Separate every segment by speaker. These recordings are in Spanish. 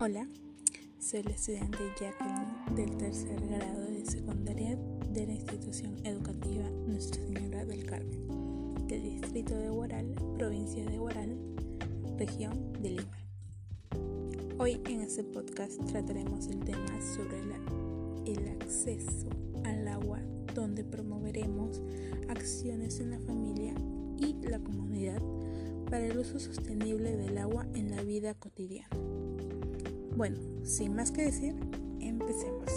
Speaker 1: Hola, soy la estudiante Jacqueline del tercer grado de secundaria de la institución educativa Nuestra Señora del Carmen, del distrito de Huaral, provincia de Huaral, región de Lima. Hoy en este podcast trataremos el tema sobre el acceso al agua, donde promoveremos acciones en la familia y la comunidad para el uso sostenible del agua en la vida cotidiana. Bueno, sin más que decir, empecemos.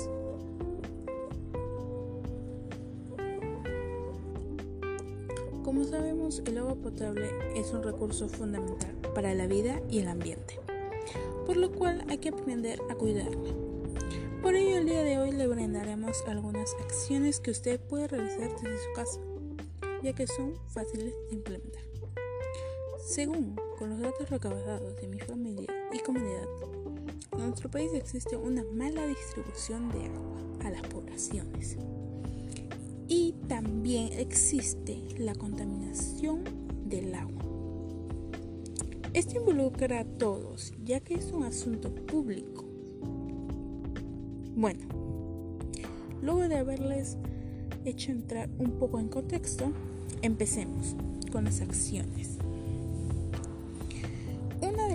Speaker 1: Como sabemos, el agua potable es un recurso fundamental para la vida y el ambiente, por lo cual hay que aprender a cuidarla. Por ello, el día de hoy le brindaremos algunas acciones que usted puede realizar desde su casa, ya que son fáciles de implementar. Según con los datos recabados de mi familia y comunidad, en nuestro país existe una mala distribución de agua a las poblaciones. Y también existe la contaminación del agua. Esto involucra a todos, ya que es un asunto público. Bueno, luego de haberles hecho entrar un poco en contexto, empecemos con las acciones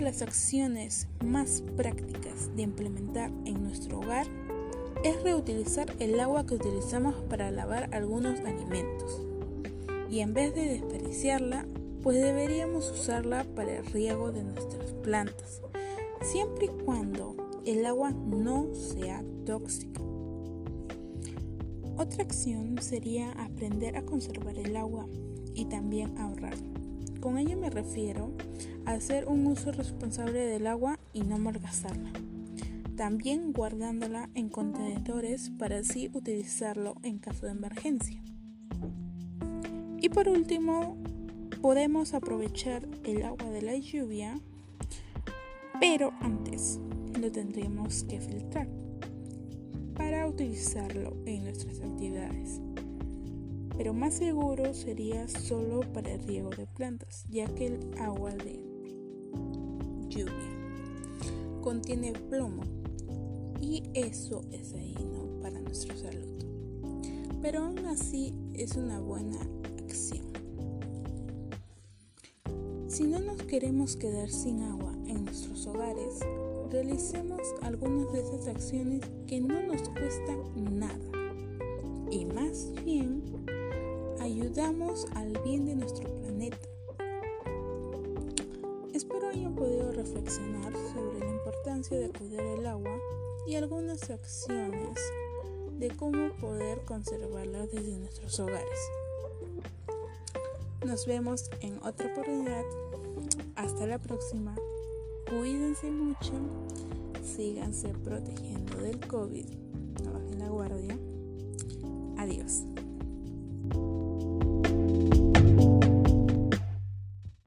Speaker 1: las acciones más prácticas de implementar en nuestro hogar es reutilizar el agua que utilizamos para lavar algunos alimentos. Y en vez de desperdiciarla, pues deberíamos usarla para el riego de nuestras plantas, siempre y cuando el agua no sea tóxica. Otra acción sería aprender a conservar el agua y también ahorrar. Con ello me refiero a hacer un uso responsable del agua y no malgastarla. También guardándola en contenedores para así utilizarlo en caso de emergencia. Y por último, podemos aprovechar el agua de la lluvia, pero antes lo tendríamos que filtrar para utilizarlo en nuestras actividades pero más seguro sería solo para el riego de plantas, ya que el agua de lluvia contiene plomo y eso es dañino para nuestra salud. Pero aún así es una buena acción. Si no nos queremos quedar sin agua en nuestros hogares, realicemos algunas de esas acciones que no nos cuestan nada y más bien ayudamos al bien de nuestro planeta. Espero hayan podido reflexionar sobre la importancia de cuidar el agua y algunas acciones de cómo poder conservarla desde nuestros hogares. Nos vemos en otra oportunidad. Hasta la próxima. Cuídense mucho. Síganse protegiendo del COVID. No bajen la guardia. Adiós.